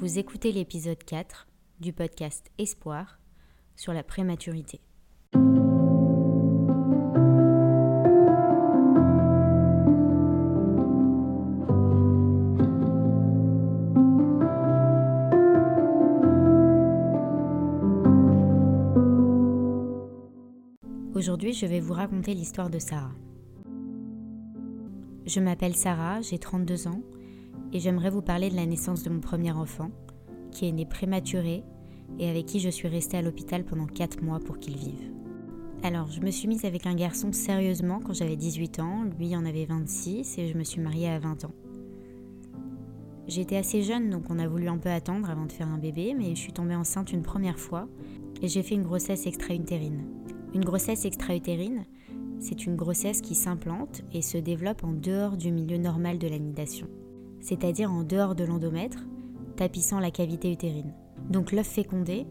Vous écoutez l'épisode 4 du podcast Espoir sur la prématurité. Aujourd'hui, je vais vous raconter l'histoire de Sarah. Je m'appelle Sarah, j'ai 32 ans et j'aimerais vous parler de la naissance de mon premier enfant, qui est né prématuré et avec qui je suis restée à l'hôpital pendant 4 mois pour qu'il vive. Alors, je me suis mise avec un garçon sérieusement quand j'avais 18 ans, lui en avait 26 et je me suis mariée à 20 ans. J'étais assez jeune donc on a voulu un peu attendre avant de faire un bébé, mais je suis tombée enceinte une première fois et j'ai fait une grossesse extra-utérine. Une grossesse extra-utérine, c'est une grossesse qui s'implante et se développe en dehors du milieu normal de l'anidation c'est-à-dire en dehors de l'endomètre, tapissant la cavité utérine. Donc l'œuf fécondé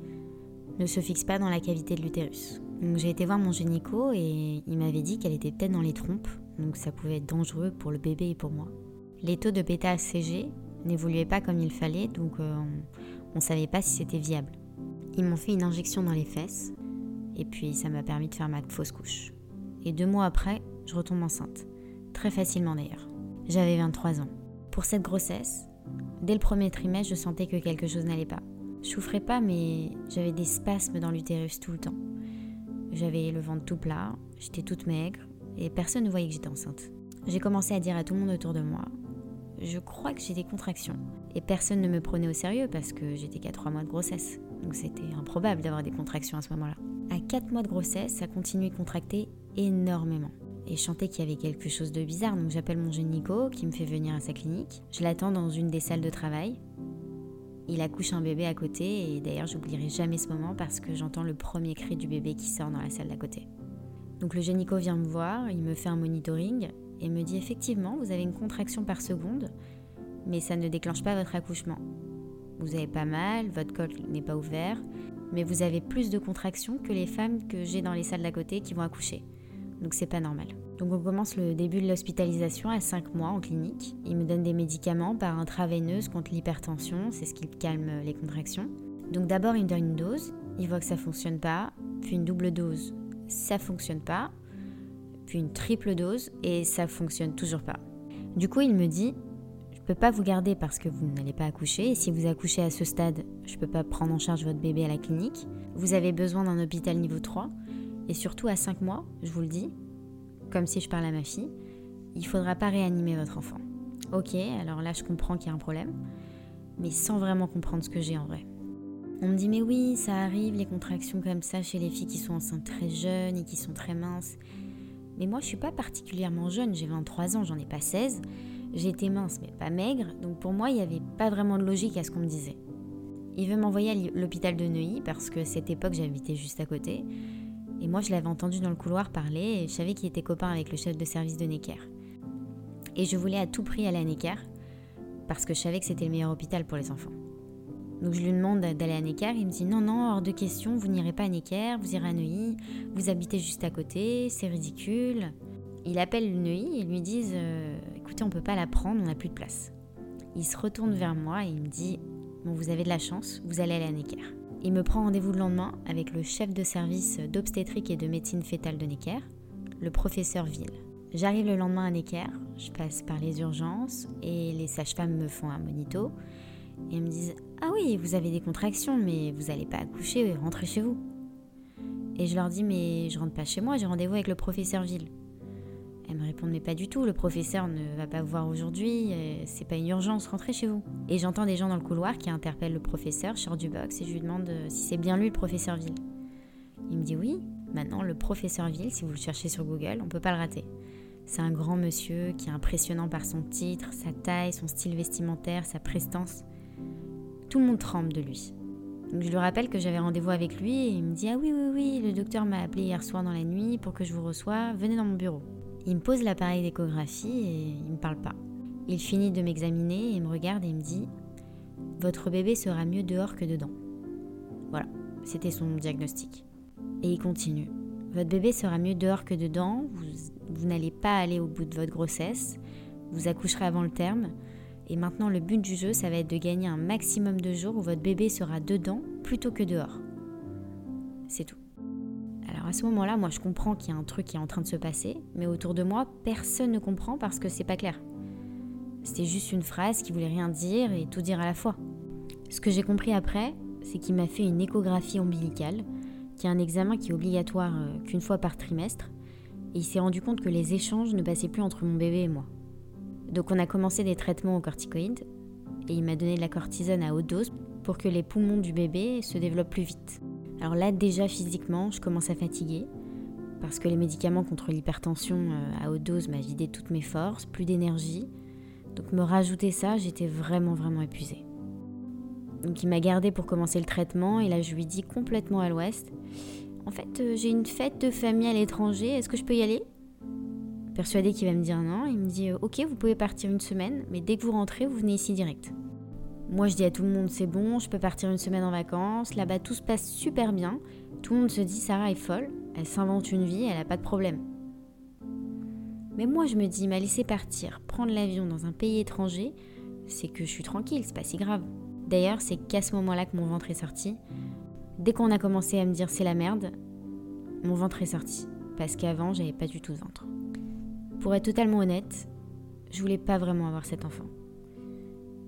ne se fixe pas dans la cavité de l'utérus. Donc j'ai été voir mon gynéco et il m'avait dit qu'elle était peut-être dans les trompes, donc ça pouvait être dangereux pour le bébé et pour moi. Les taux de bêta-HCG n'évoluaient pas comme il fallait, donc euh, on ne savait pas si c'était viable. Ils m'ont fait une injection dans les fesses, et puis ça m'a permis de faire ma fausse couche. Et deux mois après, je retombe enceinte. Très facilement d'ailleurs. J'avais 23 ans. Pour cette grossesse, dès le premier trimestre, je sentais que quelque chose n'allait pas. Je souffrais pas, mais j'avais des spasmes dans l'utérus tout le temps. J'avais le ventre tout plat, j'étais toute maigre, et personne ne voyait que j'étais enceinte. J'ai commencé à dire à tout le monde autour de moi je crois que j'ai des contractions. Et personne ne me prenait au sérieux parce que j'étais qu'à 3 mois de grossesse. Donc c'était improbable d'avoir des contractions à ce moment-là. À 4 mois de grossesse, ça continuait de contracter énormément et je qu'il y avait quelque chose de bizarre. Donc j'appelle mon gynéco qui me fait venir à sa clinique. Je l'attends dans une des salles de travail. Il accouche un bébé à côté et d'ailleurs j'oublierai jamais ce moment parce que j'entends le premier cri du bébé qui sort dans la salle d'à côté. Donc le gynéco vient me voir, il me fait un monitoring et me dit effectivement vous avez une contraction par seconde mais ça ne déclenche pas votre accouchement. Vous avez pas mal, votre col n'est pas ouvert, mais vous avez plus de contractions que les femmes que j'ai dans les salles d'à côté qui vont accoucher donc c'est pas normal. Donc on commence le début de l'hospitalisation à 5 mois en clinique. Il me donne des médicaments par intraveineuse contre l'hypertension, c'est ce qui calme les contractions. Donc d'abord il me donne une dose, il voit que ça fonctionne pas, puis une double dose, ça fonctionne pas, puis une triple dose et ça fonctionne toujours pas. Du coup il me dit je peux pas vous garder parce que vous n'allez pas accoucher et si vous accouchez à ce stade, je peux pas prendre en charge votre bébé à la clinique. Vous avez besoin d'un hôpital niveau 3 et surtout à 5 mois, je vous le dis, comme si je parlais à ma fille, il ne faudra pas réanimer votre enfant. Ok, alors là je comprends qu'il y a un problème, mais sans vraiment comprendre ce que j'ai en vrai. On me dit mais oui, ça arrive les contractions comme ça chez les filles qui sont enceintes très jeunes et qui sont très minces. Mais moi je suis pas particulièrement jeune, j'ai 23 ans, j'en ai pas 16. J'étais mince mais pas maigre, donc pour moi il n'y avait pas vraiment de logique à ce qu'on me disait. Il veut m'envoyer à l'hôpital de Neuilly parce que cette époque j'habitais juste à côté. Et moi, je l'avais entendu dans le couloir parler et je savais qu'il était copain avec le chef de service de Necker. Et je voulais à tout prix aller à Necker parce que je savais que c'était le meilleur hôpital pour les enfants. Donc je lui demande d'aller à Necker, il me dit non, non, hors de question, vous n'irez pas à Necker, vous irez à Neuilly, vous habitez juste à côté, c'est ridicule. Il appelle le Neuilly et lui disent euh, écoutez, on peut pas la prendre, on n'a plus de place. Il se retourne vers moi et il me dit bon, vous avez de la chance, vous allez aller à Necker. Il me prend rendez-vous le lendemain avec le chef de service d'obstétrique et de médecine fétale de Necker, le professeur Ville. J'arrive le lendemain à Necker, je passe par les urgences et les sages-femmes me font un monito et me disent Ah oui, vous avez des contractions, mais vous n'allez pas accoucher, rentrez chez vous. Et je leur dis Mais je rentre pas chez moi, j'ai rendez-vous avec le professeur Ville. Elle me répond mais pas du tout, le professeur ne va pas vous voir aujourd'hui, euh, c'est pas une urgence, rentrez chez vous. Et j'entends des gens dans le couloir qui interpellent le professeur, je du box et je lui demande euh, si c'est bien lui le professeur Ville. Il me dit oui, maintenant le professeur Ville, si vous le cherchez sur Google, on peut pas le rater. C'est un grand monsieur qui est impressionnant par son titre, sa taille, son style vestimentaire, sa prestance. Tout le monde tremble de lui. Donc je lui rappelle que j'avais rendez-vous avec lui et il me dit Ah oui, oui, oui, le docteur m'a appelé hier soir dans la nuit pour que je vous reçoive, venez dans mon bureau. Il me pose l'appareil d'échographie et il me parle pas. Il finit de m'examiner et me regarde et me dit Votre bébé sera mieux dehors que dedans. Voilà, c'était son diagnostic. Et il continue Votre bébé sera mieux dehors que dedans, vous, vous n'allez pas aller au bout de votre grossesse, vous accoucherez avant le terme, et maintenant, le but du jeu, ça va être de gagner un maximum de jours où votre bébé sera dedans plutôt que dehors. C'est tout. À ce moment-là, moi je comprends qu'il y a un truc qui est en train de se passer, mais autour de moi, personne ne comprend parce que c'est pas clair. C'était juste une phrase qui voulait rien dire et tout dire à la fois. Ce que j'ai compris après, c'est qu'il m'a fait une échographie ombilicale, qui est un examen qui est obligatoire euh, qu'une fois par trimestre, et il s'est rendu compte que les échanges ne passaient plus entre mon bébé et moi. Donc on a commencé des traitements aux corticoïdes et il m'a donné de la cortisone à haute dose pour que les poumons du bébé se développent plus vite. Alors là déjà physiquement je commence à fatiguer parce que les médicaments contre l'hypertension euh, à haute dose m'a vidé toutes mes forces, plus d'énergie. Donc me rajouter ça, j'étais vraiment vraiment épuisée. Donc il m'a gardé pour commencer le traitement et là je lui dis complètement à l'ouest En fait, euh, j'ai une fête de famille à l'étranger, est-ce que je peux y aller? Persuadé qu'il va me dire non, il me dit euh, Ok, vous pouvez partir une semaine, mais dès que vous rentrez, vous venez ici direct. Moi, je dis à tout le monde C'est bon, je peux partir une semaine en vacances. Là-bas, tout se passe super bien. Tout le monde se dit Sarah est folle, elle s'invente une vie, elle n'a pas de problème. Mais moi, je me dis M'a laissé partir, prendre l'avion dans un pays étranger, c'est que je suis tranquille, c'est pas si grave. D'ailleurs, c'est qu'à ce moment-là que mon ventre est sorti. Dès qu'on a commencé à me dire c'est la merde, mon ventre est sorti. Parce qu'avant, j'avais pas du tout de ventre. Pour être totalement honnête, je voulais pas vraiment avoir cet enfant.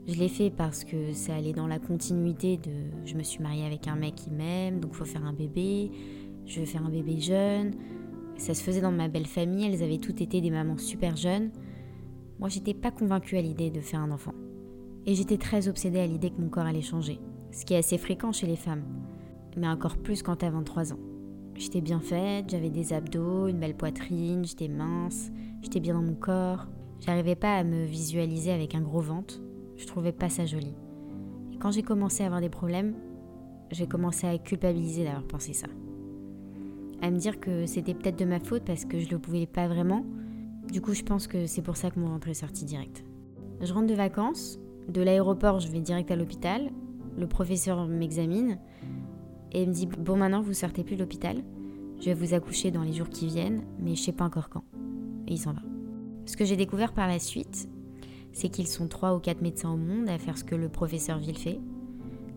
Je l'ai fait parce que ça allait dans la continuité de je me suis mariée avec un mec qui m'aime, donc faut faire un bébé, je veux faire un bébé jeune. Ça se faisait dans ma belle famille, elles avaient toutes été des mamans super jeunes. Moi, j'étais pas convaincue à l'idée de faire un enfant. Et j'étais très obsédée à l'idée que mon corps allait changer, ce qui est assez fréquent chez les femmes, mais encore plus quand t'as 23 ans. J'étais bien faite, j'avais des abdos, une belle poitrine, j'étais mince, j'étais bien dans mon corps. J'arrivais pas à me visualiser avec un gros ventre, je trouvais pas ça joli. Et quand j'ai commencé à avoir des problèmes, j'ai commencé à culpabiliser d'avoir pensé ça. À me dire que c'était peut-être de ma faute parce que je le pouvais pas vraiment. Du coup, je pense que c'est pour ça que mon ventre est sorti direct. Je rentre de vacances, de l'aéroport, je vais direct à l'hôpital. Le professeur m'examine et me dit Bon, maintenant, vous sortez plus de l'hôpital. Je vais vous accoucher dans les jours qui viennent, mais je sais pas encore quand. Et il s'en va. Ce que j'ai découvert par la suite, c'est qu'ils sont trois ou quatre médecins au monde à faire ce que le professeur Ville fait.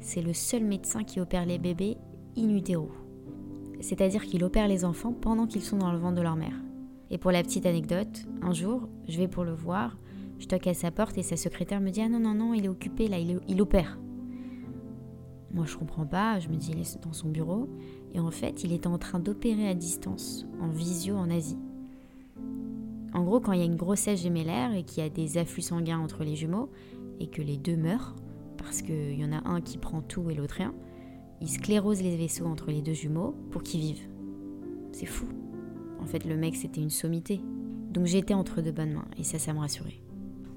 C'est le seul médecin qui opère les bébés in utero. C'est-à-dire qu'il opère les enfants pendant qu'ils sont dans le ventre de leur mère. Et pour la petite anecdote, un jour, je vais pour le voir, je toque à sa porte et sa secrétaire me dit Ah non, non, non, il est occupé là, il, opère. Moi, je comprends pas, je me dis, il est dans son bureau. Et en fait, il était en train d'opérer à distance, en visio en Asie. En gros, quand il y a une grossesse gémellaire et qu'il y a des afflux sanguins entre les jumeaux, et que les deux meurent, parce qu'il y en a un qui prend tout et l'autre rien, il sclérose les vaisseaux entre les deux jumeaux pour qu'ils vivent. C'est fou. En fait, le mec, c'était une sommité. Donc j'étais entre de bonnes mains, et ça, ça me rassurait.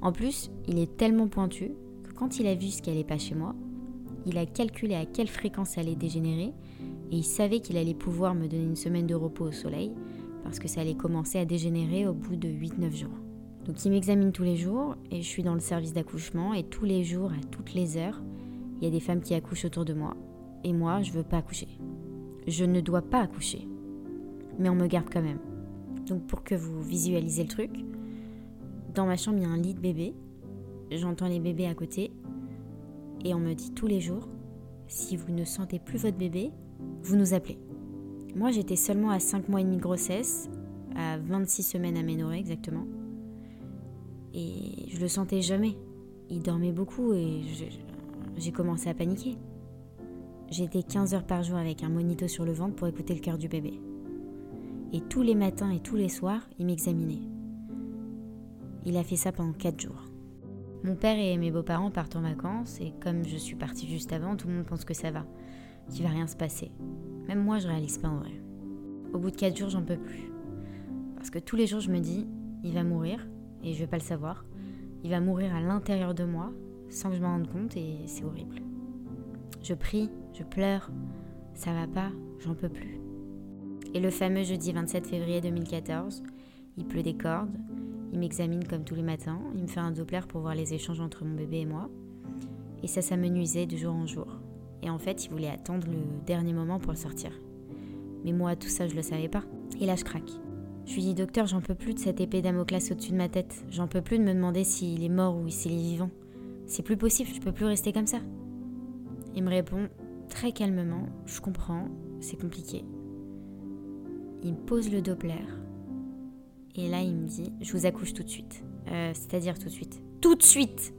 En plus, il est tellement pointu que quand il a vu ce qui allait pas chez moi, il a calculé à quelle fréquence ça allait dégénérer et il savait qu'il allait pouvoir me donner une semaine de repos au soleil parce que ça allait commencer à dégénérer au bout de 8-9 jours. Donc il m'examine tous les jours et je suis dans le service d'accouchement et tous les jours, à toutes les heures, il y a des femmes qui accouchent autour de moi et moi je veux pas accoucher. Je ne dois pas accoucher. Mais on me garde quand même. Donc pour que vous visualisez le truc, dans ma chambre il y a un lit de bébé, j'entends les bébés à côté et on me dit tous les jours, si vous ne sentez plus votre bébé, vous nous appelez. Moi, j'étais seulement à 5 mois et demi de grossesse, à 26 semaines aménorrhée exactement. Et je le sentais jamais. Il dormait beaucoup et j'ai commencé à paniquer. J'étais 15 heures par jour avec un monito sur le ventre pour écouter le cœur du bébé. Et tous les matins et tous les soirs, il m'examinait. Il a fait ça pendant 4 jours. Mon père et mes beaux-parents partent en vacances et comme je suis partie juste avant, tout le monde pense que ça va, qu'il va rien se passer. Même moi, je réalise pas en vrai. Au bout de 4 jours, j'en peux plus. Parce que tous les jours, je me dis, il va mourir et je vais pas le savoir. Il va mourir à l'intérieur de moi sans que je m'en rende compte et c'est horrible. Je prie, je pleure, ça va pas, j'en peux plus. Et le fameux jeudi 27 février 2014, il pleut des cordes, il m'examine comme tous les matins, il me fait un Doppler pour voir les échanges entre mon bébé et moi. Et ça, ça de jour en jour. Et en fait, il voulait attendre le dernier moment pour le sortir. Mais moi, tout ça, je le savais pas. Et là, je craque. Je lui dis, docteur, j'en peux plus de cette épée d'Amoclas au-dessus de ma tête. J'en peux plus de me demander s'il est mort ou s'il est vivant. C'est plus possible, je peux plus rester comme ça. Il me répond très calmement, je comprends, c'est compliqué. Il me pose le Doppler. Et là, il me dit, je vous accouche tout de suite. Euh, c'est-à-dire tout de suite. Tout de suite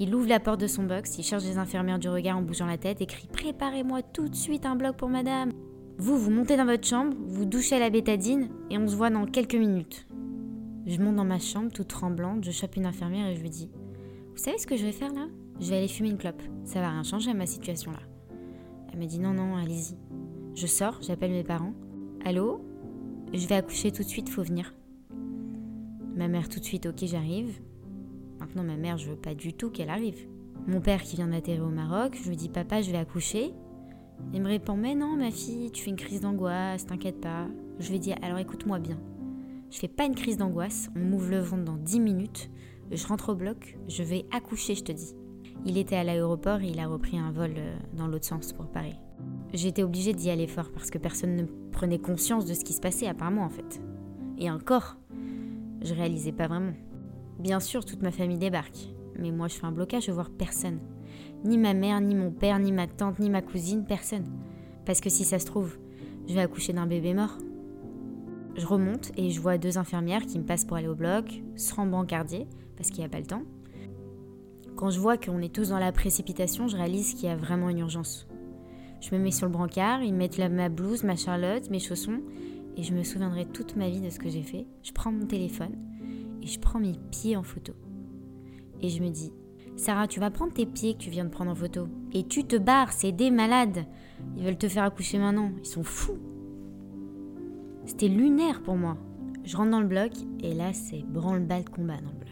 Il ouvre la porte de son box, il cherche les infirmières du regard en bougeant la tête et crie Préparez-moi tout de suite un bloc pour madame. Vous, vous montez dans votre chambre, vous douchez à la bétadine et on se voit dans quelques minutes. Je monte dans ma chambre, toute tremblante, je chope une infirmière et je lui dis Vous savez ce que je vais faire là? Je vais aller fumer une clope. Ça va rien changer à ma situation là. Elle me dit Non, non, allez-y. Je sors, j'appelle mes parents. Allô? Je vais accoucher tout de suite, faut venir. Ma mère tout de suite, ok, j'arrive. Maintenant, ma mère, je veux pas du tout qu'elle arrive. Mon père qui vient d'atterrir au Maroc, je lui dis Papa, je vais accoucher. Il me répond Mais non, ma fille, tu fais une crise d'angoisse, t'inquiète pas. Je lui dis Alors écoute-moi bien. Je fais pas une crise d'angoisse, on m'ouvre le ventre dans 10 minutes, je rentre au bloc, je vais accoucher, je te dis. Il était à l'aéroport et il a repris un vol euh, dans l'autre sens pour Paris. J'étais obligée d'y aller fort parce que personne ne prenait conscience de ce qui se passait à part moi en fait. Et encore, je réalisais pas vraiment. Bien sûr, toute ma famille débarque, mais moi je fais un blocage, je vois personne. Ni ma mère, ni mon père, ni ma tante, ni ma cousine, personne. Parce que si ça se trouve, je vais accoucher d'un bébé mort. Je remonte et je vois deux infirmières qui me passent pour aller au bloc, sans brancardier, parce qu'il n'y a pas le temps. Quand je vois qu'on est tous dans la précipitation, je réalise qu'il y a vraiment une urgence. Je me mets sur le brancard, ils mettent ma blouse, ma charlotte, mes chaussons, et je me souviendrai toute ma vie de ce que j'ai fait. Je prends mon téléphone je prends mes pieds en photo. Et je me dis, Sarah, tu vas prendre tes pieds que tu viens de prendre en photo. Et tu te barres, c'est des malades. Ils veulent te faire accoucher maintenant. Ils sont fous. C'était lunaire pour moi. Je rentre dans le bloc et là, c'est branle-bas de combat dans le bloc.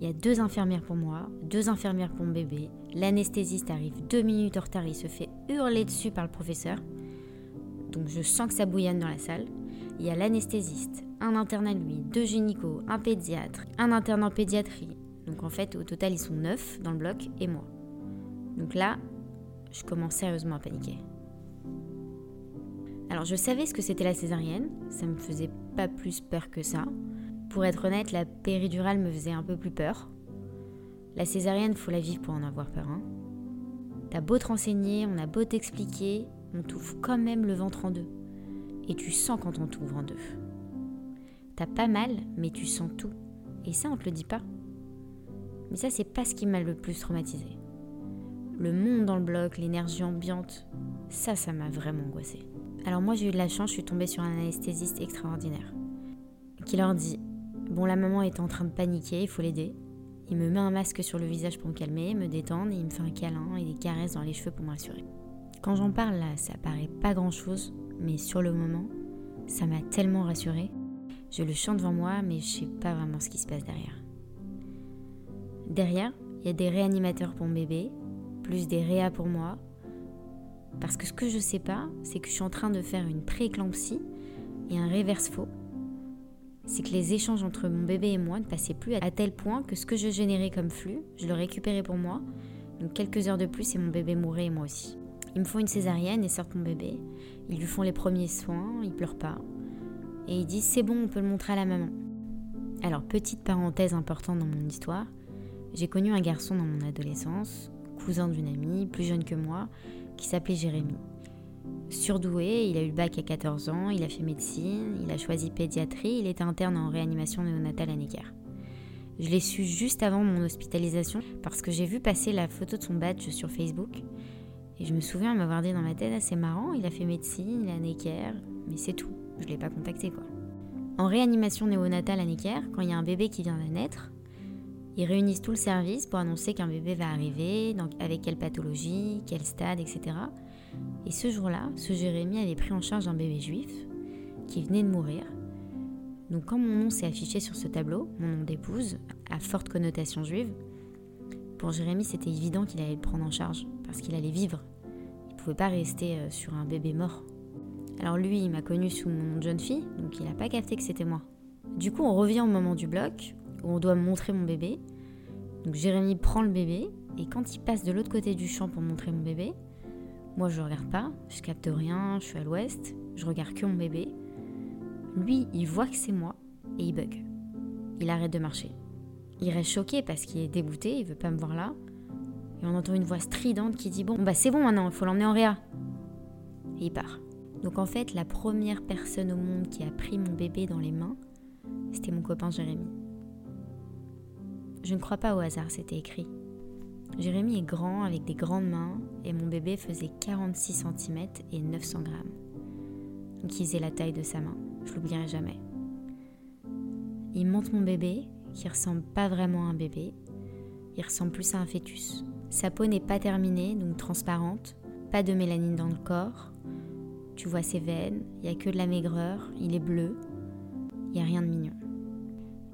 Il y a deux infirmières pour moi, deux infirmières pour mon bébé. L'anesthésiste arrive deux minutes en retard, il se fait hurler dessus par le professeur. Donc je sens que ça bouillonne dans la salle. Il y a l'anesthésiste, un interne à lui, deux gynécos, un pédiatre, un interne en pédiatrie, donc en fait, au total, ils sont neuf dans le bloc et moi. Donc là, je commence sérieusement à paniquer. Alors je savais ce que c'était la césarienne, ça me faisait pas plus peur que ça. Pour être honnête, la péridurale me faisait un peu plus peur. La césarienne, faut la vivre pour en avoir peur. Hein. T'as beau te renseigner, on a beau t'expliquer, on t'ouvre quand même le ventre en deux. Et tu sens quand on t'ouvre en deux. T'as pas mal, mais tu sens tout. Et ça, on te le dit pas. Mais ça, c'est pas ce qui m'a le plus traumatisé. Le monde dans le bloc, l'énergie ambiante, ça, ça m'a vraiment angoissé. Alors moi, j'ai eu de la chance, je suis tombée sur un anesthésiste extraordinaire qui leur dit Bon, la maman est en train de paniquer, il faut l'aider. Il me met un masque sur le visage pour me calmer, me détendre, et il me fait un câlin et des caresses dans les cheveux pour me rassurer. Quand j'en parle là, ça paraît pas grand chose, mais sur le moment, ça m'a tellement rassurée. Je le chante devant moi, mais je sais pas vraiment ce qui se passe derrière. Derrière, il y a des réanimateurs pour mon bébé, plus des réas pour moi. Parce que ce que je sais pas, c'est que je suis en train de faire une prééclampsie et un reverse faux. C'est que les échanges entre mon bébé et moi ne passaient plus à tel point que ce que je générais comme flux, je le récupérais pour moi. Donc quelques heures de plus et mon bébé mourait et moi aussi. Ils me font une césarienne et sortent mon bébé. Ils lui font les premiers soins, il pleure pas. Et ils disent c'est bon, on peut le montrer à la maman. Alors petite parenthèse importante dans mon histoire, j'ai connu un garçon dans mon adolescence, cousin d'une amie, plus jeune que moi, qui s'appelait Jérémy. Surdoué, il a eu le bac à 14 ans, il a fait médecine, il a choisi pédiatrie, il était interne en réanimation néonatale à Necker. Je l'ai su juste avant mon hospitalisation parce que j'ai vu passer la photo de son badge sur Facebook et je me souviens m'avoir dit dans ma tête, ah, c'est marrant, il a fait médecine, il a Necker, mais c'est tout, je ne l'ai pas contacté quoi. En réanimation néonatale à Necker, quand il y a un bébé qui vient de naître, ils réunissent tout le service pour annoncer qu'un bébé va arriver, donc avec quelle pathologie, quel stade, etc. Et ce jour-là, ce Jérémy avait pris en charge un bébé juif qui venait de mourir. Donc quand mon nom s'est affiché sur ce tableau, mon nom d'épouse, à forte connotation juive, pour Jérémy c'était évident qu'il allait le prendre en charge, parce qu'il allait vivre. Pouvais pas rester euh, sur un bébé mort. Alors lui, il m'a connu sous mon nom de jeune fille, donc il n'a pas capté que c'était moi. Du coup, on revient au moment du bloc, où on doit montrer mon bébé. Donc Jérémy prend le bébé, et quand il passe de l'autre côté du champ pour montrer mon bébé, moi je regarde pas, je capte rien, je suis à l'ouest, je regarde que mon bébé. Lui, il voit que c'est moi, et il bug. Il arrête de marcher. Il reste choqué parce qu'il est dégoûté, il veut pas me voir là. Et on entend une voix stridente qui dit Bon, bah c'est bon maintenant, il faut l'emmener en réa. Et il part. Donc en fait, la première personne au monde qui a pris mon bébé dans les mains, c'était mon copain Jérémy. Je ne crois pas au hasard, c'était écrit. Jérémy est grand avec des grandes mains et mon bébé faisait 46 cm et 900 grammes. Donc il faisait la taille de sa main, je l'oublierai jamais. Il monte mon bébé, qui ressemble pas vraiment à un bébé, il ressemble plus à un fœtus. Sa peau n'est pas terminée, donc transparente, pas de mélanine dans le corps. Tu vois ses veines, il n'y a que de la maigreur, il est bleu, il n'y a rien de mignon.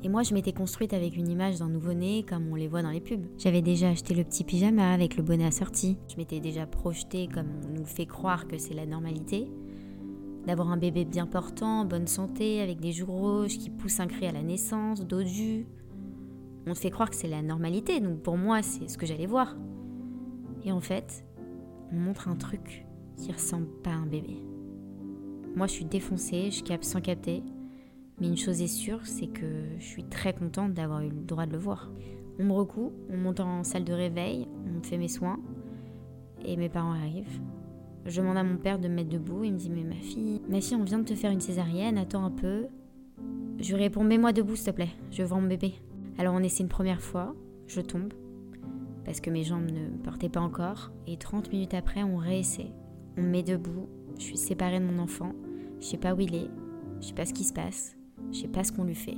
Et moi, je m'étais construite avec une image d'un nouveau-né comme on les voit dans les pubs. J'avais déjà acheté le petit pyjama avec le bonnet assorti. Je m'étais déjà projetée comme on nous fait croire que c'est la normalité. D'avoir un bébé bien portant, bonne santé, avec des joues rouges, qui pousse un cri à la naissance, dos jus. On te fait croire que c'est la normalité, donc pour moi, c'est ce que j'allais voir. Et en fait, on montre un truc qui ressemble pas à un bébé. Moi, je suis défoncée, je capte sans capter. Mais une chose est sûre, c'est que je suis très contente d'avoir eu le droit de le voir. On me recoue, on monte en salle de réveil, on me fait mes soins, et mes parents arrivent. Je demande à mon père de me mettre debout, il me dit Mais ma fille, ma fille, on vient de te faire une césarienne, attends un peu. Je lui réponds Mets-moi debout, s'il te plaît, je veux mon bébé. Alors on essaie une première fois, je tombe, parce que mes jambes ne portaient pas encore. Et 30 minutes après, on réessaie. On me met debout, je suis séparée de mon enfant, je sais pas où il est, je sais pas ce qui se passe, je sais pas ce qu'on lui fait.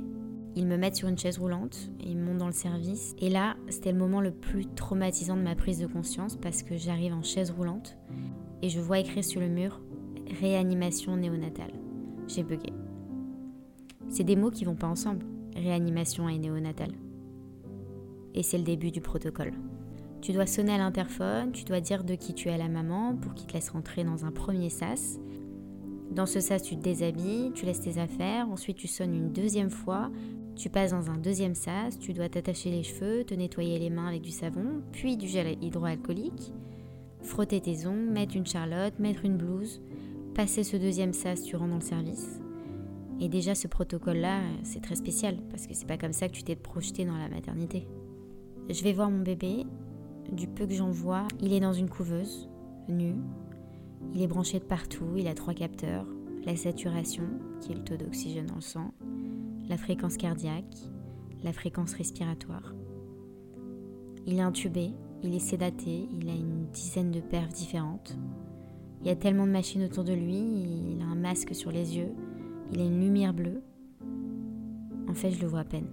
Ils me mettent sur une chaise roulante, ils me montent dans le service. Et là, c'était le moment le plus traumatisant de ma prise de conscience parce que j'arrive en chaise roulante et je vois écrit sur le mur réanimation néonatale. J'ai bugué. C'est des mots qui vont pas ensemble, réanimation et néonatale. Et c'est le début du protocole. Tu dois sonner à l'interphone, tu dois dire de qui tu es la maman pour qu'il te laisse rentrer dans un premier sas. Dans ce sas, tu te déshabilles, tu laisses tes affaires, ensuite tu sonnes une deuxième fois, tu passes dans un deuxième sas, tu dois t'attacher les cheveux, te nettoyer les mains avec du savon, puis du gel hydroalcoolique, frotter tes ongles, mettre une charlotte, mettre une blouse, passer ce deuxième sas, tu rentres dans le service. Et déjà ce protocole-là, c'est très spécial parce que c'est pas comme ça que tu t'es projeté dans la maternité. Je vais voir mon bébé, du peu que j'en vois, il est dans une couveuse, nu. Il est branché de partout, il a trois capteurs, la saturation, qui est le taux d'oxygène dans le sang, la fréquence cardiaque, la fréquence respiratoire. Il est intubé, il est sédaté, il a une dizaine de perfs différentes. Il y a tellement de machines autour de lui, il a un masque sur les yeux, il a une lumière bleue. En fait, je le vois à peine.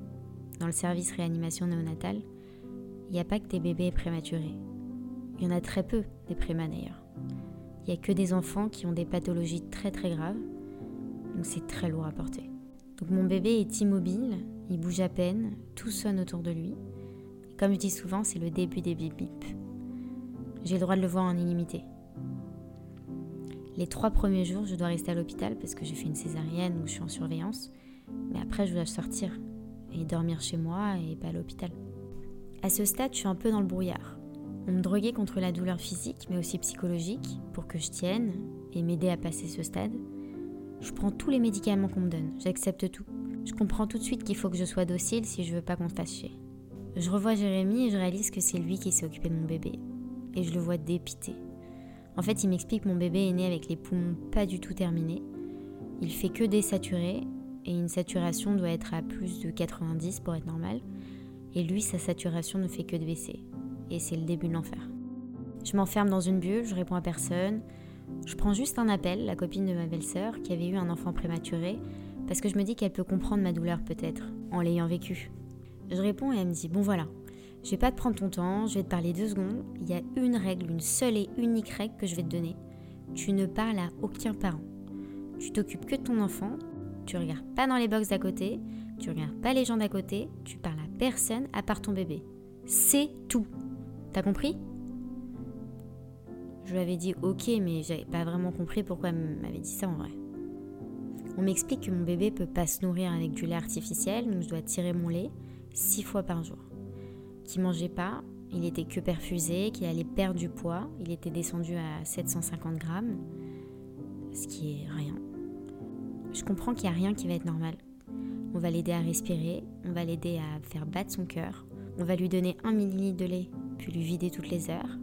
Dans le service réanimation néonatale, il n'y a pas que des bébés prématurés. Il y en a très peu, des prémas d'ailleurs. Il n'y a que des enfants qui ont des pathologies très très graves, donc c'est très lourd à porter. Donc mon bébé est immobile, il bouge à peine, tout sonne autour de lui. comme je dis souvent, c'est le début des bip bip. J'ai le droit de le voir en illimité. Les trois premiers jours, je dois rester à l'hôpital parce que j'ai fait une césarienne où je suis en surveillance. Mais après, je dois sortir et dormir chez moi et pas à l'hôpital. À ce stade, je suis un peu dans le brouillard. On me droguait contre la douleur physique, mais aussi psychologique, pour que je tienne et m'aider à passer ce stade. Je prends tous les médicaments qu'on me donne, j'accepte tout. Je comprends tout de suite qu'il faut que je sois docile si je veux pas qu'on se fasse chier. Je revois Jérémy et je réalise que c'est lui qui s'est occupé de mon bébé. Et je le vois dépité. En fait, il m'explique que mon bébé est né avec les poumons pas du tout terminés. Il fait que désaturer et une saturation doit être à plus de 90 pour être normal. Et lui, sa saturation ne fait que de baisser. Et c'est le début de l'enfer. Je m'enferme dans une bulle, je réponds à personne. Je prends juste un appel, la copine de ma belle-sœur, qui avait eu un enfant prématuré, parce que je me dis qu'elle peut comprendre ma douleur peut-être, en l'ayant vécu. Je réponds et elle me dit Bon voilà, je vais pas te prendre ton temps, je vais te parler deux secondes. Il y a une règle, une seule et unique règle que je vais te donner. Tu ne parles à aucun parent. Tu t'occupes que de ton enfant, tu regardes pas dans les box d'à côté, tu regardes pas les gens d'à côté, tu parles à personne à part ton bébé. C'est tout. T'as compris? Je lui avais dit ok, mais j'avais pas vraiment compris pourquoi elle m'avait dit ça en vrai. On m'explique que mon bébé peut pas se nourrir avec du lait artificiel, donc je dois tirer mon lait six fois par jour. Qu'il mangeait pas, il était que perfusé, qu'il allait perdre du poids, il était descendu à 750 grammes, ce qui est rien. Je comprends qu'il n'y a rien qui va être normal. On va l'aider à respirer, on va l'aider à faire battre son cœur, on va lui donner un millilitre de lait, puis lui vider toutes les heures.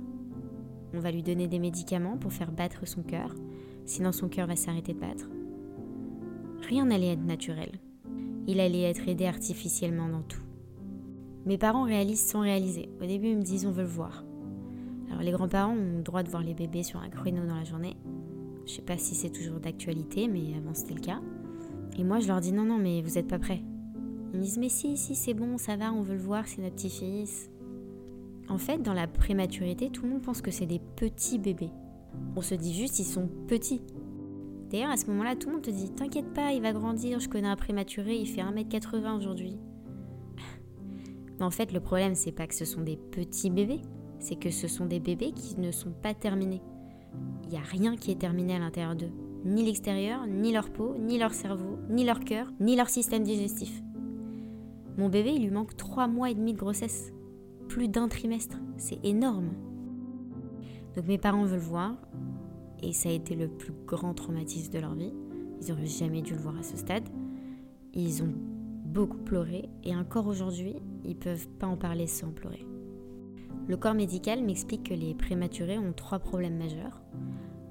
On va lui donner des médicaments pour faire battre son cœur, sinon son cœur va s'arrêter de battre. Rien n'allait être naturel. Il allait être aidé artificiellement dans tout. Mes parents réalisent sans réaliser. Au début, ils me disent on veut le voir. Alors les grands-parents ont le droit de voir les bébés sur un créneau dans la journée. Je sais pas si c'est toujours d'actualité, mais avant c'était le cas. Et moi, je leur dis non, non, mais vous n'êtes pas prêts. Ils me disent mais si, si, c'est bon, ça va, on veut le voir, c'est notre petit-fils. En fait, dans la prématurité, tout le monde pense que c'est des petits bébés. On se dit juste ils sont petits. D'ailleurs, à ce moment-là, tout le monde te dit T'inquiète pas, il va grandir, je connais un prématuré, il fait 1m80 aujourd'hui. Mais en fait, le problème, c'est pas que ce sont des petits bébés, c'est que ce sont des bébés qui ne sont pas terminés. Il n'y a rien qui est terminé à l'intérieur d'eux. Ni l'extérieur, ni leur peau, ni leur cerveau, ni leur cœur, ni leur système digestif. Mon bébé, il lui manque 3 mois et demi de grossesse plus d'un trimestre. C'est énorme. Donc mes parents veulent le voir et ça a été le plus grand traumatisme de leur vie. Ils n'auraient jamais dû le voir à ce stade. Ils ont beaucoup pleuré et encore aujourd'hui, ils peuvent pas en parler sans pleurer. Le corps médical m'explique que les prématurés ont trois problèmes majeurs.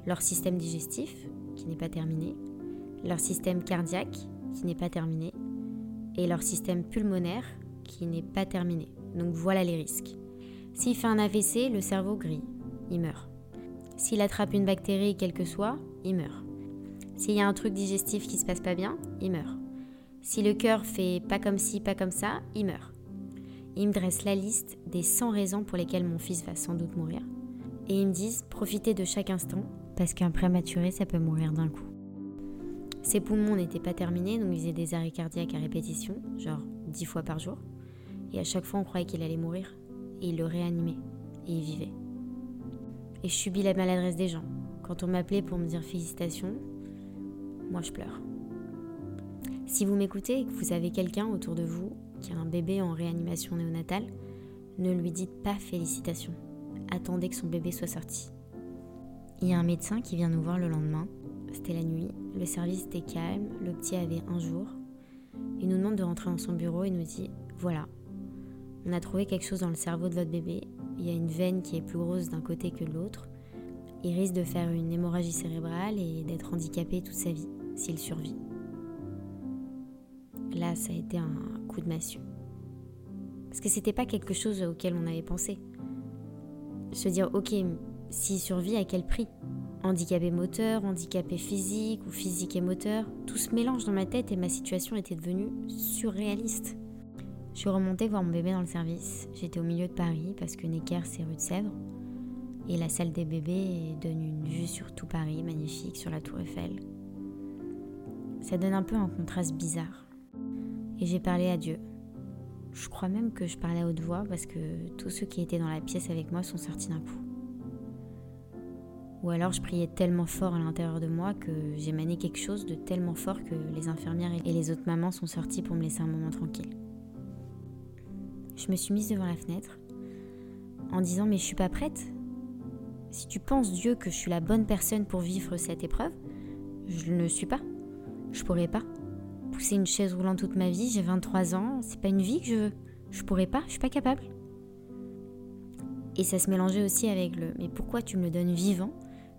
Leur système digestif, qui n'est pas terminé, leur système cardiaque, qui n'est pas terminé, et leur système pulmonaire, qui n'est pas terminé. Donc voilà les risques. S'il fait un AVC, le cerveau grille, il meurt. S'il attrape une bactérie, quelle que soit, il meurt. S'il y a un truc digestif qui se passe pas bien, il meurt. Si le cœur fait pas comme ci, pas comme ça, il meurt. Ils me dressent la liste des 100 raisons pour lesquelles mon fils va sans doute mourir. Et ils me disent profitez de chaque instant, parce qu'un prématuré, ça peut mourir d'un coup. Ses poumons n'étaient pas terminés, donc ils faisaient des arrêts cardiaques à répétition, genre 10 fois par jour. Et à chaque fois, on croyait qu'il allait mourir. Et il le réanimait. Et il vivait. Et je subis la maladresse des gens. Quand on m'appelait pour me dire félicitations, moi je pleure. Si vous m'écoutez et que vous avez quelqu'un autour de vous qui a un bébé en réanimation néonatale, ne lui dites pas félicitations. Attendez que son bébé soit sorti. Il y a un médecin qui vient nous voir le lendemain. C'était la nuit. Le service était calme. Le petit avait un jour. Il nous demande de rentrer dans son bureau et nous dit Voilà, on a trouvé quelque chose dans le cerveau de votre bébé. Il y a une veine qui est plus grosse d'un côté que de l'autre. Il risque de faire une hémorragie cérébrale et d'être handicapé toute sa vie s'il survit. Ça a été un coup de massue. Parce que c'était pas quelque chose auquel on avait pensé. Se dire, ok, s'il survit, à quel prix? Handicapé moteur, handicapé physique ou physique et moteur, tout se mélange dans ma tête et ma situation était devenue surréaliste. Je suis remontée voir mon bébé dans le service. J'étais au milieu de Paris parce que Necker c'est rue de Sèvres. Et la salle des bébés donne une vue sur tout Paris, magnifique, sur la tour Eiffel. Ça donne un peu un contraste bizarre. Et j'ai parlé à Dieu. Je crois même que je parlais à haute voix parce que tous ceux qui étaient dans la pièce avec moi sont sortis d'un coup. Ou alors je priais tellement fort à l'intérieur de moi que mané quelque chose de tellement fort que les infirmières et les autres mamans sont sorties pour me laisser un moment tranquille. Je me suis mise devant la fenêtre en disant mais je suis pas prête. Si tu penses Dieu que je suis la bonne personne pour vivre cette épreuve, je ne le suis pas. Je pourrais pas. Pousser une chaise roulante toute ma vie, j'ai 23 ans, c'est pas une vie que je veux. Je pourrais pas, je suis pas capable. Et ça se mélangeait aussi avec le mais pourquoi tu me le donnes vivant?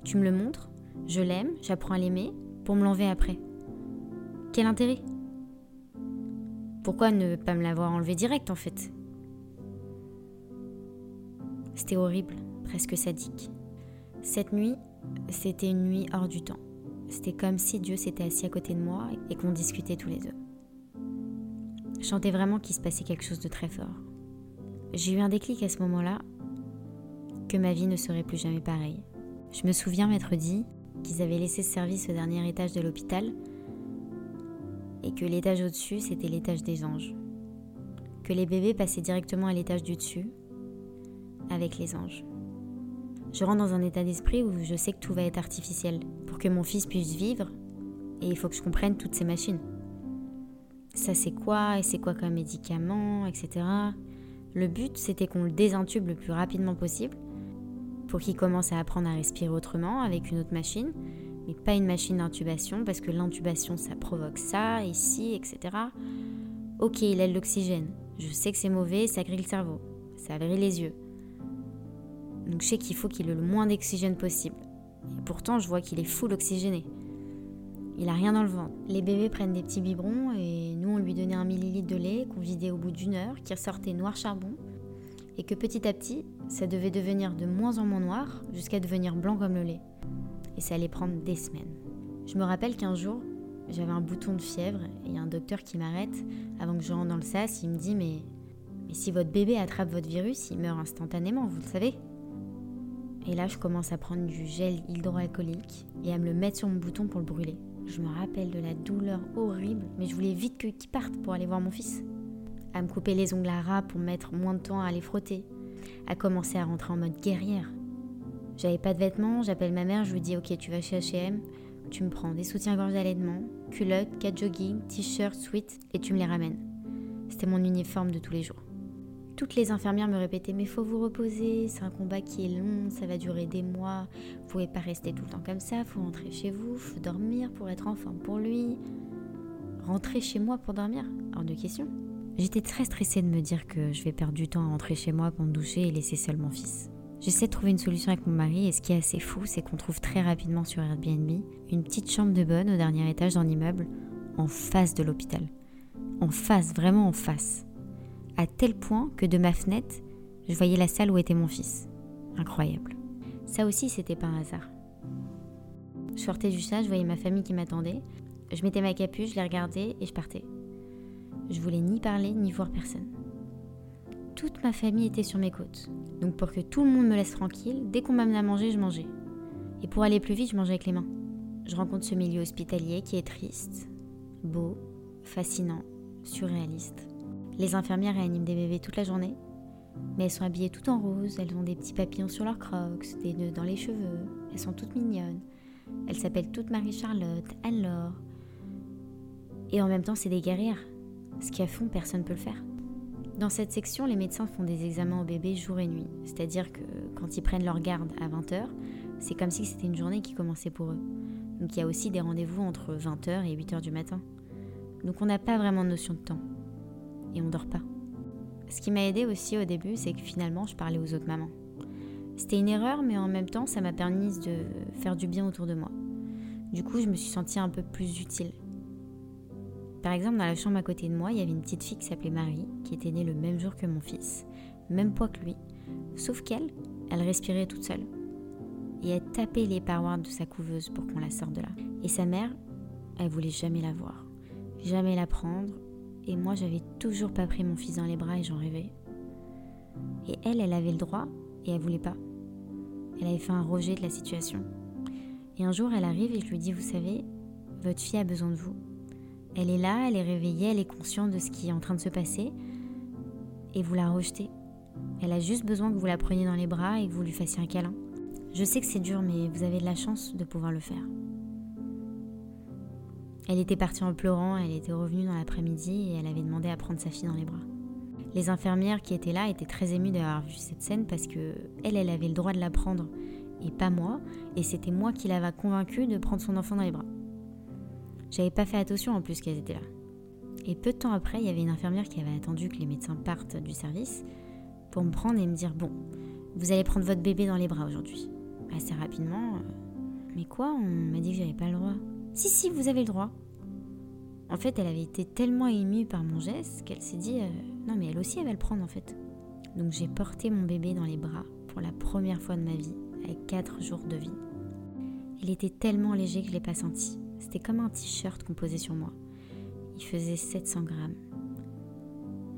Tu me le montres, je l'aime, j'apprends à l'aimer pour me l'enlever après. Quel intérêt? Pourquoi ne pas me l'avoir enlevé direct en fait? C'était horrible, presque sadique. Cette nuit, c'était une nuit hors du temps. C'était comme si Dieu s'était assis à côté de moi et qu'on discutait tous les deux. Je sentais vraiment qu'il se passait quelque chose de très fort. J'ai eu un déclic à ce moment-là que ma vie ne serait plus jamais pareille. Je me souviens m'être dit qu'ils avaient laissé ce service au dernier étage de l'hôpital et que l'étage au-dessus, c'était l'étage des anges. Que les bébés passaient directement à l'étage du dessus avec les anges. Je rentre dans un état d'esprit où je sais que tout va être artificiel pour que mon fils puisse vivre et il faut que je comprenne toutes ces machines. Ça c'est quoi? Et c'est quoi comme médicament, etc. Le but c'était qu'on le désintube le plus rapidement possible pour qu'il commence à apprendre à respirer autrement avec une autre machine, mais pas une machine d'intubation parce que l'intubation ça provoque ça, ici, etc. Ok, il a de l'oxygène. Je sais que c'est mauvais, ça grille le cerveau, ça grille les yeux. Donc je sais qu'il faut qu'il ait le moins d'oxygène possible. Et pourtant, je vois qu'il est full oxygéné. Il a rien dans le ventre. Les bébés prennent des petits biberons et nous on lui donnait un millilitre de lait qu'on vidait au bout d'une heure, qui ressortait noir charbon, et que petit à petit, ça devait devenir de moins en moins noir jusqu'à devenir blanc comme le lait. Et ça allait prendre des semaines. Je me rappelle qu'un jour, j'avais un bouton de fièvre et a un docteur qui m'arrête avant que je rentre dans le sas. Il me dit mais, mais si votre bébé attrape votre virus, il meurt instantanément, vous le savez Et là, je commence à prendre du gel hydroalcoolique et à me le mettre sur mon bouton pour le brûler. Je me rappelle de la douleur horrible, mais je voulais vite qu'il parte pour aller voir mon fils. À me couper les ongles à ras pour mettre moins de temps à les frotter. À commencer à rentrer en mode guerrière. J'avais pas de vêtements, j'appelle ma mère, je lui dis ok tu vas chez H&M, tu me prends des soutiens-gorge d'allaitement, culottes, 4 jogging, t-shirts, sweats et tu me les ramènes. C'était mon uniforme de tous les jours. Toutes les infirmières me répétaient Mais faut vous reposer, c'est un combat qui est long, ça va durer des mois, vous pouvez pas rester tout le temps comme ça, faut rentrer chez vous, faut dormir pour être en forme pour lui. Rentrer chez moi pour dormir Hors de question. J'étais très stressée de me dire que je vais perdre du temps à rentrer chez moi pour me doucher et laisser seul mon fils. J'essaie de trouver une solution avec mon mari et ce qui est assez fou, c'est qu'on trouve très rapidement sur Airbnb une petite chambre de bonne au dernier étage d'un immeuble en face de l'hôpital. En face, vraiment en face. À tel point que de ma fenêtre, je voyais la salle où était mon fils. Incroyable. Ça aussi, c'était pas un hasard. Je sortais du chat, je voyais ma famille qui m'attendait. Je mettais ma capuche, je les regardais et je partais. Je voulais ni parler ni voir personne. Toute ma famille était sur mes côtes. Donc pour que tout le monde me laisse tranquille, dès qu'on m'amenait à manger, je mangeais. Et pour aller plus vite, je mangeais avec les mains. Je rencontre ce milieu hospitalier qui est triste, beau, fascinant, surréaliste. Les infirmières réaniment des bébés toute la journée, mais elles sont habillées toutes en rose, elles ont des petits papillons sur leurs crocs, des nœuds dans les cheveux, elles sont toutes mignonnes. Elles s'appellent toutes Marie-Charlotte, Anne-Laure. Et en même temps, c'est des guerrières. Ce qu'elles font, personne ne peut le faire. Dans cette section, les médecins font des examens au bébé jour et nuit. C'est-à-dire que quand ils prennent leur garde à 20h, c'est comme si c'était une journée qui commençait pour eux. Donc il y a aussi des rendez-vous entre 20h et 8h du matin. Donc on n'a pas vraiment de notion de temps. Et on dort pas. Ce qui m'a aidé aussi au début, c'est que finalement, je parlais aux autres mamans. C'était une erreur, mais en même temps, ça m'a permis de faire du bien autour de moi. Du coup, je me suis sentie un peu plus utile. Par exemple, dans la chambre à côté de moi, il y avait une petite fille qui s'appelait Marie, qui était née le même jour que mon fils, même poids que lui. Sauf qu'elle, elle respirait toute seule. Et elle tapait les parois de sa couveuse pour qu'on la sorte de là. Et sa mère, elle voulait jamais la voir, jamais la prendre. Et moi, j'avais toujours pas pris mon fils dans les bras et j'en rêvais. Et elle, elle avait le droit et elle voulait pas. Elle avait fait un rejet de la situation. Et un jour, elle arrive et je lui dis, vous savez, votre fille a besoin de vous. Elle est là, elle est réveillée, elle est consciente de ce qui est en train de se passer. Et vous la rejetez. Elle a juste besoin que vous la preniez dans les bras et que vous lui fassiez un câlin. Je sais que c'est dur, mais vous avez de la chance de pouvoir le faire. Elle était partie en pleurant, elle était revenue dans l'après-midi et elle avait demandé à prendre sa fille dans les bras. Les infirmières qui étaient là étaient très émues d'avoir vu cette scène parce que elle, elle avait le droit de la prendre et pas moi, et c'était moi qui l'avais convaincue de prendre son enfant dans les bras. J'avais pas fait attention en plus qu'elles étaient là. Et peu de temps après, il y avait une infirmière qui avait attendu que les médecins partent du service pour me prendre et me dire Bon, vous allez prendre votre bébé dans les bras aujourd'hui. Assez rapidement. Euh, mais quoi On m'a dit que j'avais pas le droit. Si, si, vous avez le droit. En fait, elle avait été tellement émue par mon geste qu'elle s'est dit euh, Non, mais elle aussi, elle va le prendre en fait. Donc j'ai porté mon bébé dans les bras pour la première fois de ma vie, avec 4 jours de vie. Il était tellement léger que je l'ai pas senti. C'était comme un t-shirt qu'on posait sur moi. Il faisait 700 grammes.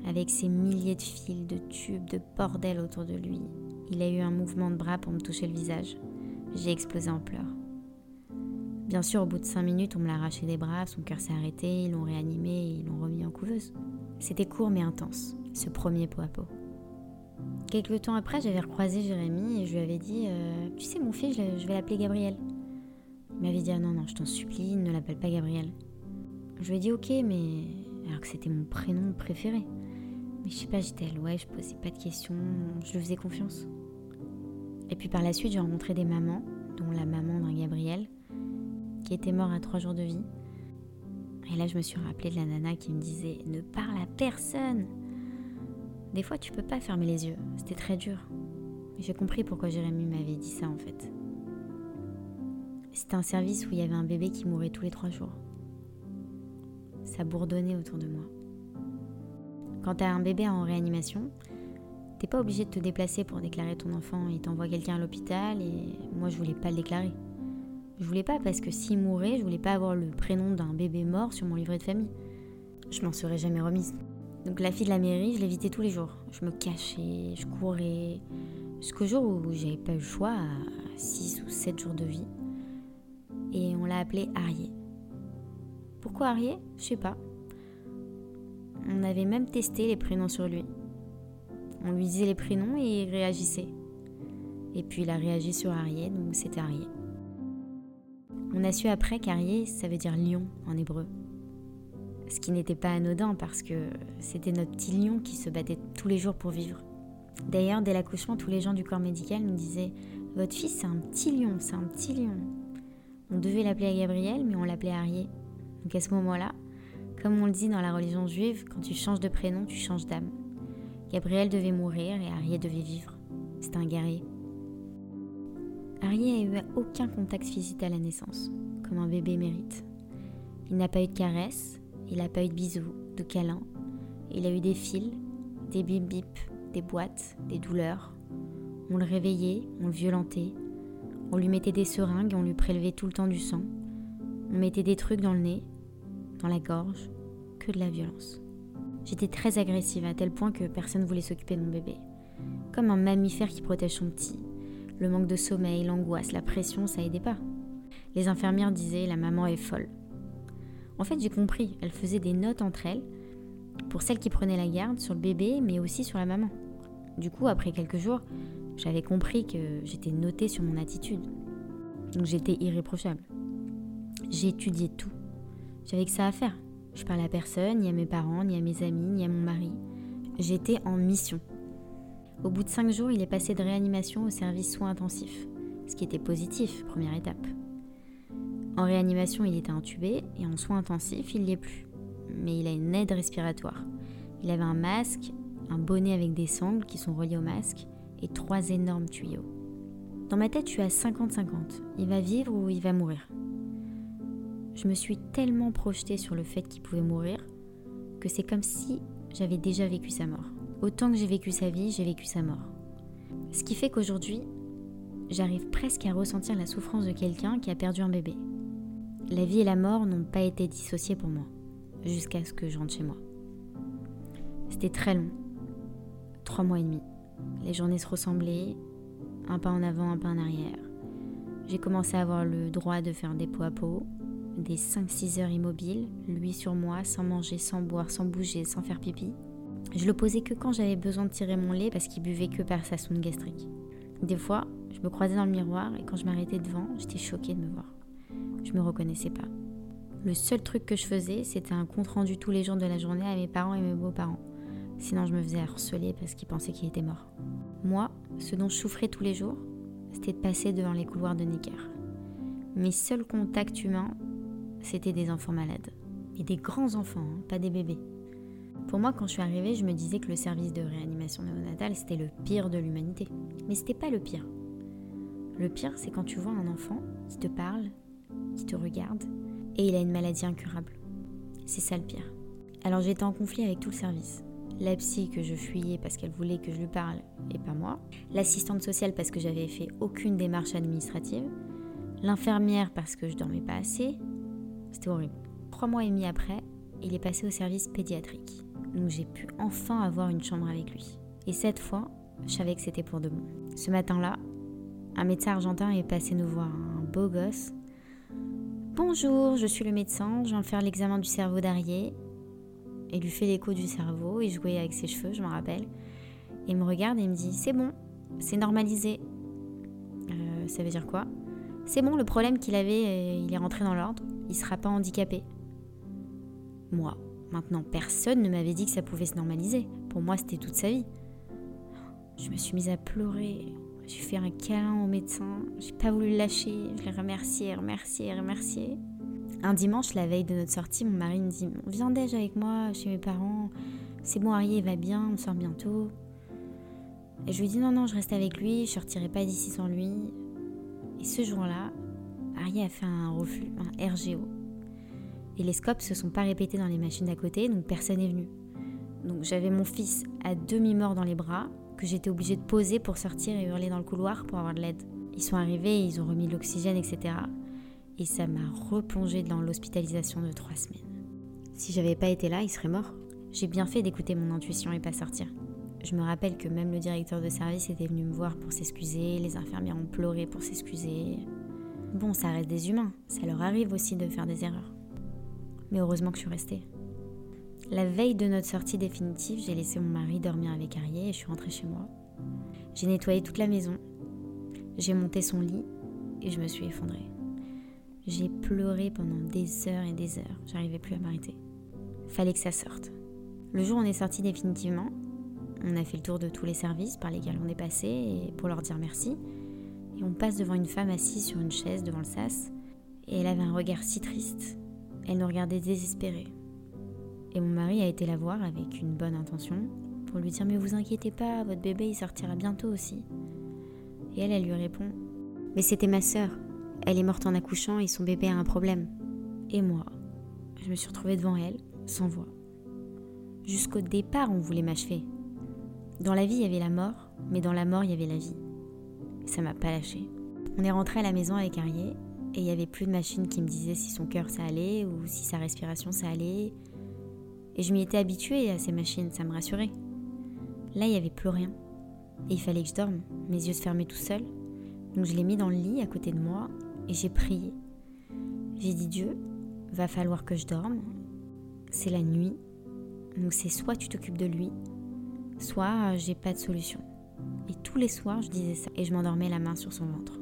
Avec ses milliers de fils, de tubes, de bordel autour de lui, il a eu un mouvement de bras pour me toucher le visage. J'ai explosé en pleurs. Bien sûr, au bout de cinq minutes, on me l'a arraché des bras, son cœur s'est arrêté, ils l'ont réanimé et ils l'ont remis en couveuse. C'était court mais intense, ce premier pot à pot. Quelques temps après, j'avais recroisé Jérémy et je lui avais dit euh, Tu sais, mon fils, je vais l'appeler Gabriel. Il m'avait dit ah non, non, je t'en supplie, ne l'appelle pas Gabriel. Je lui ai dit Ok, mais. Alors que c'était mon prénom préféré. Mais je sais pas, j'étais à l'ouest, je posais pas de questions, je lui faisais confiance. Et puis par la suite, j'ai rencontré des mamans, dont la maman d'un Gabriel, qui était mort à trois jours de vie. Et là, je me suis rappelé de la nana qui me disait Ne parle à personne Des fois, tu peux pas fermer les yeux, c'était très dur. J'ai compris pourquoi Jérémy m'avait dit ça en fait. C'était un service où il y avait un bébé qui mourait tous les trois jours. Ça bourdonnait autour de moi. Quand tu as un bébé en réanimation, t'es pas obligé de te déplacer pour déclarer ton enfant. Il t'envoie quelqu'un à l'hôpital et moi je voulais pas le déclarer. Je voulais pas parce que s'il mourait, je voulais pas avoir le prénom d'un bébé mort sur mon livret de famille. Je m'en serais jamais remise. Donc la fille de la mairie, je l'évitais tous les jours. Je me cachais, je courais. Jusqu'au jour où j'avais pas eu le choix, à 6 ou 7 jours de vie. Et on l'a appelé Arié. Pourquoi Arié Je sais pas. On avait même testé les prénoms sur lui. On lui disait les prénoms et il réagissait. Et puis il a réagi sur Arié, donc c'était Arié. On a su après qu'Arié, ça veut dire lion en hébreu. Ce qui n'était pas anodin parce que c'était notre petit lion qui se battait tous les jours pour vivre. D'ailleurs, dès l'accouchement, tous les gens du corps médical nous disaient Votre fils, c'est un petit lion, c'est un petit lion. On devait l'appeler Gabriel, mais on l'appelait Arié. Donc à ce moment-là, comme on le dit dans la religion juive, quand tu changes de prénom, tu changes d'âme. Gabriel devait mourir et Arié devait vivre. C'est un guerrier. Arié a eu aucun contact physique à la naissance, comme un bébé mérite. Il n'a pas eu de caresses, il n'a pas eu de bisous, de câlins. Il a eu des fils, des bip bip, des boîtes, des douleurs. On le réveillait, on le violentait. On lui mettait des seringues on lui prélevait tout le temps du sang. On mettait des trucs dans le nez, dans la gorge, que de la violence. J'étais très agressive à tel point que personne ne voulait s'occuper de mon bébé. Comme un mammifère qui protège son petit, le manque de sommeil, l'angoisse, la pression, ça aidait pas. Les infirmières disaient la maman est folle. En fait, j'ai compris, elles faisaient des notes entre elles pour celles qui prenaient la garde sur le bébé, mais aussi sur la maman. Du coup, après quelques jours, j'avais compris que j'étais notée sur mon attitude. Donc j'étais irréprochable. J'ai étudié tout. J'avais que ça à faire. Je parlais à personne, ni à mes parents, ni à mes amis, ni à mon mari. J'étais en mission. Au bout de cinq jours, il est passé de réanimation au service soins intensifs, ce qui était positif, première étape. En réanimation, il était intubé et en soins intensifs, il n'y est plus. Mais il a une aide respiratoire. Il avait un masque, un bonnet avec des sangles qui sont reliés au masque et trois énormes tuyaux. Dans ma tête, je suis à 50-50. Il va vivre ou il va mourir? Je me suis tellement projetée sur le fait qu'il pouvait mourir que c'est comme si j'avais déjà vécu sa mort. Autant que j'ai vécu sa vie, j'ai vécu sa mort. Ce qui fait qu'aujourd'hui, j'arrive presque à ressentir la souffrance de quelqu'un qui a perdu un bébé. La vie et la mort n'ont pas été dissociées pour moi, jusqu'à ce que je rentre chez moi. C'était très long, trois mois et demi. Les journées se ressemblaient, un pas en avant, un pas en arrière. J'ai commencé à avoir le droit de faire des pots à peau, des 5-6 heures immobiles, lui sur moi, sans manger, sans boire, sans bouger, sans faire pipi. Je le posais que quand j'avais besoin de tirer mon lait parce qu'il buvait que par sa sonde gastrique. Des fois, je me croisais dans le miroir et quand je m'arrêtais devant, j'étais choquée de me voir. Je me reconnaissais pas. Le seul truc que je faisais, c'était un compte rendu tous les jours de la journée à mes parents et mes beaux-parents. Sinon, je me faisais harceler parce qu'ils pensaient qu'il était mort. Moi, ce dont je souffrais tous les jours, c'était de passer devant les couloirs de Necker. Mes seuls contacts humains, c'était des enfants malades. Et des grands enfants, hein, pas des bébés. Pour moi, quand je suis arrivée, je me disais que le service de réanimation néonatale, c'était le pire de l'humanité. Mais c'était pas le pire. Le pire, c'est quand tu vois un enfant qui te parle, qui te regarde, et il a une maladie incurable. C'est ça le pire. Alors j'étais en conflit avec tout le service. La psy que je fuyais parce qu'elle voulait que je lui parle et pas moi. L'assistante sociale parce que j'avais fait aucune démarche administrative. L'infirmière parce que je dormais pas assez. C'était horrible. Trois mois et demi après, il est passé au service pédiatrique donc j'ai pu enfin avoir une chambre avec lui. Et cette fois, je savais que c'était pour de bon. Ce matin-là, un médecin argentin est passé nous voir, un beau gosse. Bonjour, je suis le médecin, je viens faire l'examen du cerveau d'Arié. Il lui fait l'écho du cerveau, il jouait avec ses cheveux, je m'en rappelle. Et il me regarde et il me dit C'est bon, c'est normalisé. Euh, ça veut dire quoi? C'est bon, le problème qu'il avait, euh, il est rentré dans l'ordre, il sera pas handicapé. Moi, maintenant, personne ne m'avait dit que ça pouvait se normaliser. Pour moi, c'était toute sa vie. Je me suis mise à pleurer. J'ai fait un câlin au médecin. J'ai pas voulu le lâcher. Je l'ai remercié, remercié, remercié. Un dimanche, la veille de notre sortie, mon mari me dit Viens déj avec moi chez mes parents? C'est bon, Harry va bien, on sort bientôt. Et je lui dis Non, non, je reste avec lui, je sortirai pas d'ici sans lui. Et ce jour-là, Harry a fait un reflux, un RGO. Les scopes se sont pas répétés dans les machines d'à côté, donc personne n'est venu. Donc j'avais mon fils à demi-mort dans les bras, que j'étais obligée de poser pour sortir et hurler dans le couloir pour avoir de l'aide. Ils sont arrivés, ils ont remis de l'oxygène, etc et ça m'a replongé dans l'hospitalisation de trois semaines. Si j'avais pas été là, il serait mort. J'ai bien fait d'écouter mon intuition et pas sortir. Je me rappelle que même le directeur de service était venu me voir pour s'excuser, les infirmières ont pleuré pour s'excuser. Bon, ça reste des humains, ça leur arrive aussi de faire des erreurs. Mais heureusement que je suis restée. La veille de notre sortie définitive, j'ai laissé mon mari dormir avec Arié et je suis rentrée chez moi. J'ai nettoyé toute la maison, j'ai monté son lit et je me suis effondrée. J'ai pleuré pendant des heures et des heures. J'arrivais plus à m'arrêter. Fallait que ça sorte. Le jour où on est sorti définitivement, on a fait le tour de tous les services par lesquels on est passé pour leur dire merci. Et on passe devant une femme assise sur une chaise devant le sas. Et elle avait un regard si triste. Elle nous regardait désespérée. Et mon mari a été la voir avec une bonne intention pour lui dire Mais vous inquiétez pas, votre bébé il sortira bientôt aussi. Et elle, elle lui répond Mais c'était ma sœur, elle est morte en accouchant et son bébé a un problème. Et moi, je me suis retrouvée devant elle, sans voix. Jusqu'au départ, on voulait m'achever. Dans la vie, il y avait la mort, mais dans la mort, il y avait la vie. Ça m'a pas lâché. On est rentré à la maison avec Arié et il y avait plus de machine qui me disait si son cœur ça allait ou si sa respiration ça allait. Et je m'y étais habituée à ces machines, ça me rassurait. Là, il y avait plus rien. Et il fallait que je dorme, mes yeux se fermaient tout seuls. Donc je l'ai mis dans le lit à côté de moi et j'ai prié. J'ai dit Dieu, va falloir que je dorme. C'est la nuit. Donc c'est soit tu t'occupes de lui, soit j'ai pas de solution. Et tous les soirs, je disais ça et je m'endormais la main sur son ventre.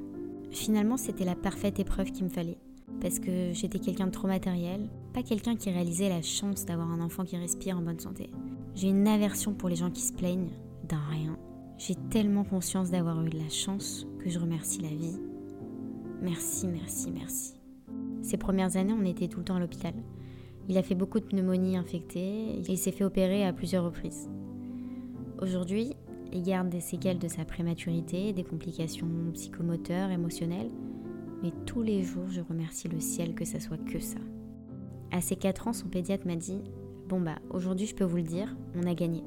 Finalement, c'était la parfaite épreuve qu'il me fallait. Parce que j'étais quelqu'un de trop matériel, pas quelqu'un qui réalisait la chance d'avoir un enfant qui respire en bonne santé. J'ai une aversion pour les gens qui se plaignent d'un rien. J'ai tellement conscience d'avoir eu de la chance que je remercie la vie Merci, merci, merci. Ces premières années, on était tout le temps à l'hôpital. Il a fait beaucoup de pneumonies infectées et il s'est fait opérer à plusieurs reprises. Aujourd'hui, il garde des séquelles de sa prématurité, des complications psychomoteurs, émotionnelles, mais tous les jours, je remercie le ciel que ça soit que ça. À ses 4 ans, son pédiatre m'a dit Bon bah, aujourd'hui, je peux vous le dire, on a gagné.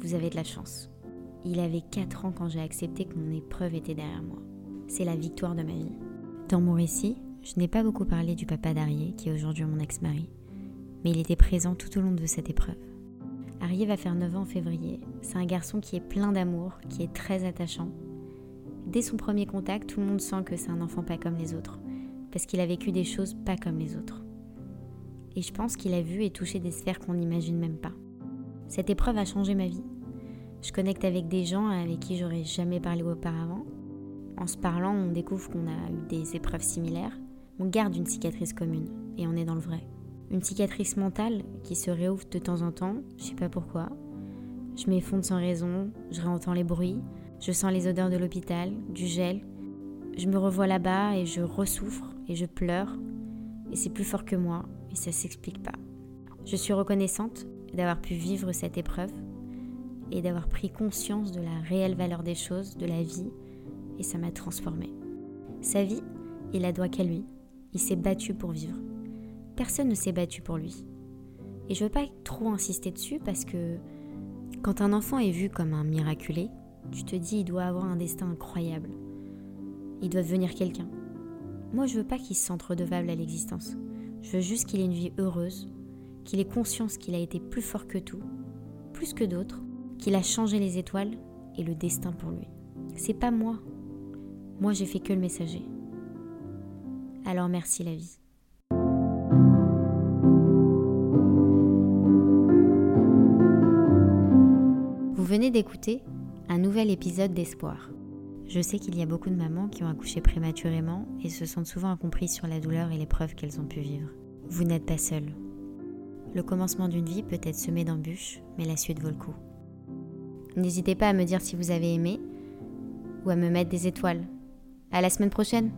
Vous avez de la chance. Il avait 4 ans quand j'ai accepté que mon épreuve était derrière moi c'est la victoire de ma vie. Dans mon récit, je n'ai pas beaucoup parlé du papa d'Arié, qui est aujourd'hui mon ex-mari, mais il était présent tout au long de cette épreuve. Arié va faire 9 ans en février. C'est un garçon qui est plein d'amour, qui est très attachant. Dès son premier contact, tout le monde sent que c'est un enfant pas comme les autres, parce qu'il a vécu des choses pas comme les autres. Et je pense qu'il a vu et touché des sphères qu'on n'imagine même pas. Cette épreuve a changé ma vie. Je connecte avec des gens avec qui j'aurais jamais parlé auparavant, en se parlant, on découvre qu'on a eu des épreuves similaires. On garde une cicatrice commune et on est dans le vrai. Une cicatrice mentale qui se réouvre de temps en temps, je sais pas pourquoi. Je m'effondre sans raison, je réentends les bruits, je sens les odeurs de l'hôpital, du gel. Je me revois là-bas et je ressouffre et je pleure. Et c'est plus fort que moi et ça s'explique pas. Je suis reconnaissante d'avoir pu vivre cette épreuve et d'avoir pris conscience de la réelle valeur des choses, de la vie et ça m'a transformé. Sa vie, il la doit qu'à lui. Il s'est battu pour vivre. Personne ne s'est battu pour lui. Et je veux pas trop insister dessus parce que quand un enfant est vu comme un miraculé, tu te dis il doit avoir un destin incroyable. Il doit devenir quelqu'un. Moi, je veux pas qu'il se sente redevable à l'existence. Je veux juste qu'il ait une vie heureuse, qu'il ait conscience qu'il a été plus fort que tout, plus que d'autres, qu'il a changé les étoiles et le destin pour lui. C'est pas moi, moi, j'ai fait que le messager. Alors merci la vie. D'écouter un nouvel épisode d'espoir. Je sais qu'il y a beaucoup de mamans qui ont accouché prématurément et se sentent souvent incomprises sur la douleur et l'épreuve qu'elles ont pu vivre. Vous n'êtes pas seul. Le commencement d'une vie peut être semé d'embûches, mais la suite vaut le coup. N'hésitez pas à me dire si vous avez aimé ou à me mettre des étoiles. À la semaine prochaine!